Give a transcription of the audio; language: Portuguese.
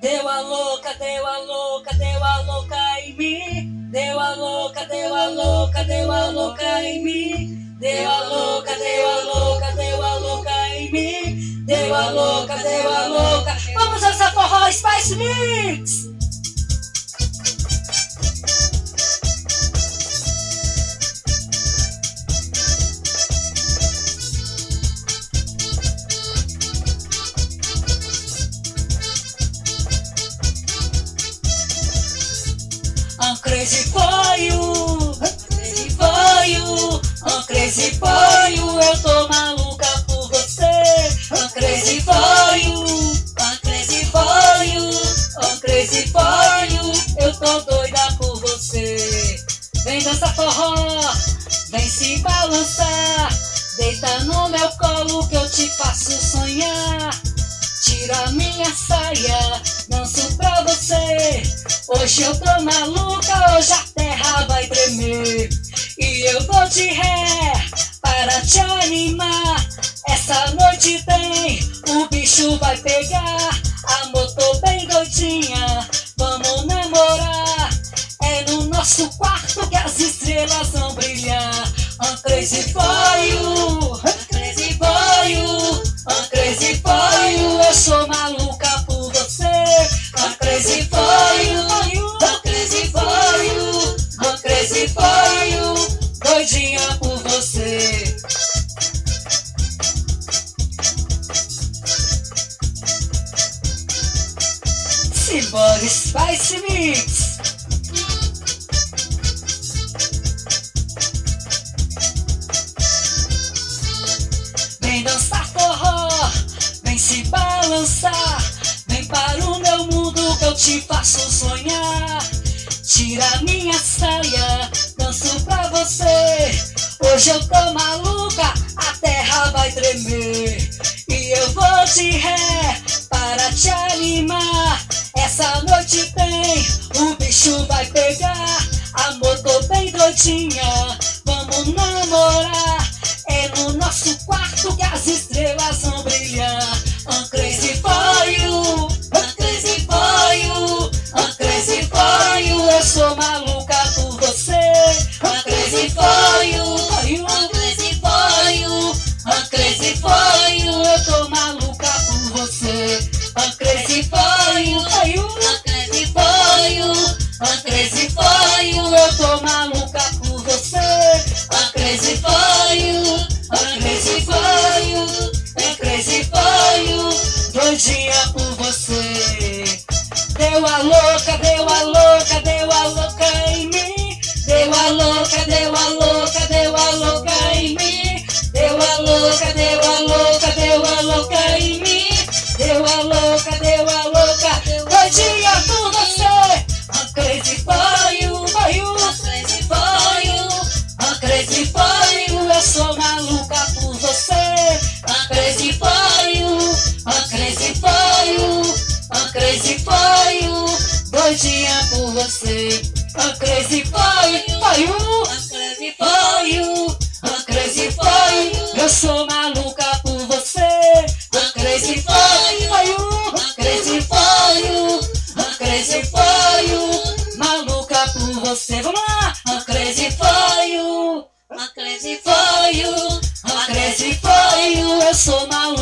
Deu a louca, deu a louca, deu a louca em mim. Deu a louca, deu a louca, deu a louca em mim. Deu a louca, deu a louca, deu a louca em mim. Deu a louca, deu a louca. Vamos dançar forró Spice Mix! Crazy for you, crazy for you, I'm crazy for you, eu tô maluca por você. I'm crazy for you, I'm crazy for you, I'm crazy eu tô doida por você. Vem dançar forró, vem se balançar, deita no meu colo que eu te faço sonhar. Tira minha saia, pra você. Hoje eu tô maluca, hoje a terra vai tremer. E eu vou de ré para te animar. Essa noite tem, o bicho vai pegar. Amor, tô bem doidinha, vamos namorar. É no nosso quarto que as estrelas vão brilhar. I'm crazy for You. Doidinha por você. Simbora, Spice Mix! Vem dançar forró, vem se balançar, vem para o meu mundo que eu te faço sonhar. Tira minha saia, danço pra você. Hoje eu tô maluca, a terra vai tremer. E eu vou de ré para te animar. Essa noite tem, o bicho vai pegar. Amor, tô bem doidinha, crazy for you. Eu tô maluca por você. Crazy for you, I'm crazy for you, I'm crazy for you. Doidinha por você. Deu a louca, deu a louca, deu a louca em mim. Deu a louca, deu a louca, deu a louca em mim. Deu a louca, deu a louca, deu a louca em mim. Deu a louca, deu a louca, doidinha por crazy for you. Doidinha por você. I'm crazy for you, I'm crazy you, I'm crazy you. Eu sou maluca por você. I'm crazy for you, I'm crazy you, I'm crazy you. Maluca por você. Vamos lá. I'm crazy you. I'm crazy you, I'm crazy you. Eu sou maluca